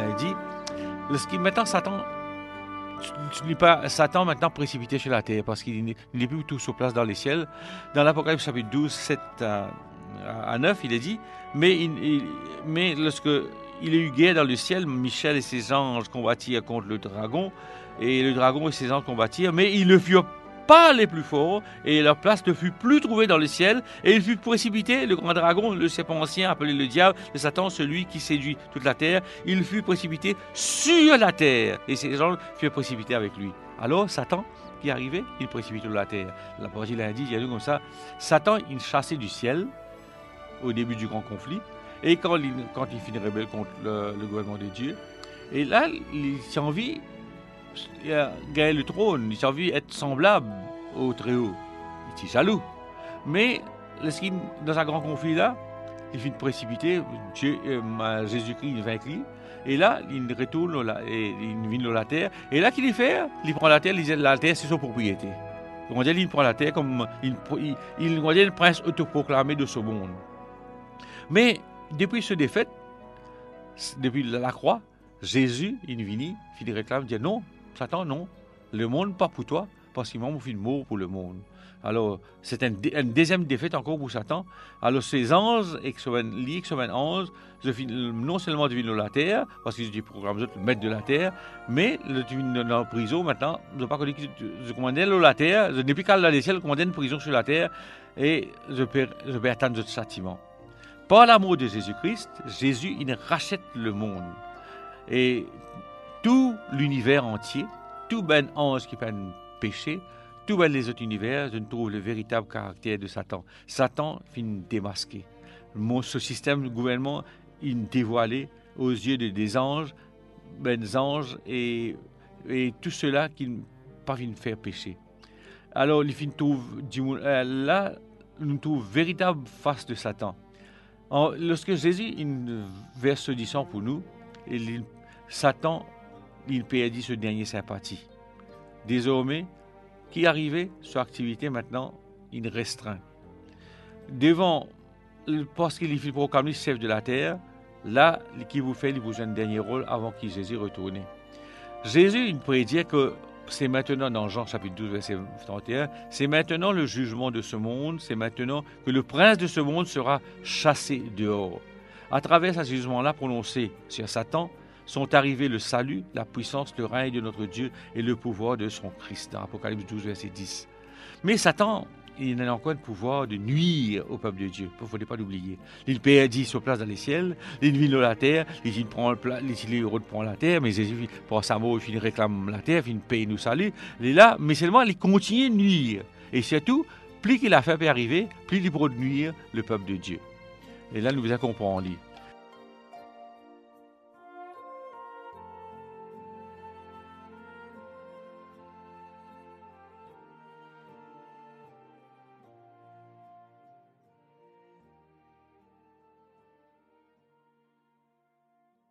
lundi. Le, maintenant, Satan tu ne lis pas Satan maintenant précipité sur la terre parce qu'il n'est plus tout sur place dans les ciels. Dans l'Apocalypse chapitre 12, 7 à, 9, il est dit, mais, mais lorsque il a eu guerre dans le ciel, Michel et ses anges combattirent contre le dragon, et le dragon et ses anges combattirent, mais ils ne furent pas les plus forts, et leur place ne fut plus trouvée dans le ciel, et il fut précipité, le grand dragon, le serpent ancien, appelé le diable, le Satan, celui qui séduit toute la terre, il fut précipité sur la terre, et ses anges furent précipités avec lui. Alors, Satan, qui arrivait, il précipite sur la terre. La partie l'indique, il y a comme ça, Satan, il chassait du ciel, au début du grand conflit, et quand il, quand il finit rebelle contre le, gouvernement de Dieu, et là, il a gagné le trône, il a envie d'être semblable au Très-Haut. Il est jaloux. Mais dans un grand conflit-là, il finit de précipiter, euh, Jésus-Christ vaincu, et là, il retourne et il vient dans la terre, et là, qu'il fait Il prend la terre, il dit la terre, c'est sa propriété. On dit, il prend la terre comme il, il, il, le prince autoproclamé de ce monde. Mais depuis ce défaite, depuis la croix, Jésus, il vient, il réclame, il dit non, Satan, non. Le monde, pas pour toi, parce qu'il m'a fait mort pour le monde. Alors, c'est une, deuxième défaite encore pour Satan. Alors, ces anges, liés que anges, non seulement deviennent la terre, parce qu'ils ont programme de mettre de la terre, mais le deviennent dans la prison maintenant. Je ne pas que je commande la terre, je n'ai plus qu'à la ciel, je commande une prison sur la terre, et je peux, je ce châtiment. Par l'amour de Jésus-Christ, Jésus, il rachète le monde. Et tout l'univers entier, tout ben ange qui peut pécher, tout ben les autres univers, je trouve le véritable caractère de Satan. Satan finit démasqué. Mon, ce système de gouvernement, il dévoilé aux yeux des anges, ben anges et, et tout cela qui ne pas faire pécher. Alors, il finit trouve, euh, là, nous trouve véritable face de Satan. lorsque Jésus il verse ce pour nous, il, Satan il perdit ce dernier sympathie. Désormais, qui arrivait, son activité maintenant, il restreint. Devant, parce qu'il est proclamé chef de la terre, là, qui vous fait, il vous un dernier rôle avant qu'il Jésus retourne. Jésus, il prédit que c'est maintenant dans Jean chapitre 12, verset 31, c'est maintenant le jugement de ce monde, c'est maintenant que le prince de ce monde sera chassé dehors. À travers ce jugement-là prononcé sur Satan, sont arrivés le salut, la puissance, le règne de notre Dieu et le pouvoir de son Christ. Dans Apocalypse 12, verset 10. Mais Satan, il a encore le pouvoir de nuire au peuple de Dieu. Il ne faut pas l'oublier. Il dit sur place dans les ciels, il vit dans la terre, il prend le plat, il prend la terre, mais il pour sa mort, il réclame la terre, il paye nous salut. Il est là, mais seulement il continue de nuire. Et surtout, plus qu'il a fait arriver, plus il pourra nuire le peuple de Dieu. Et là, nous vous accompagnons.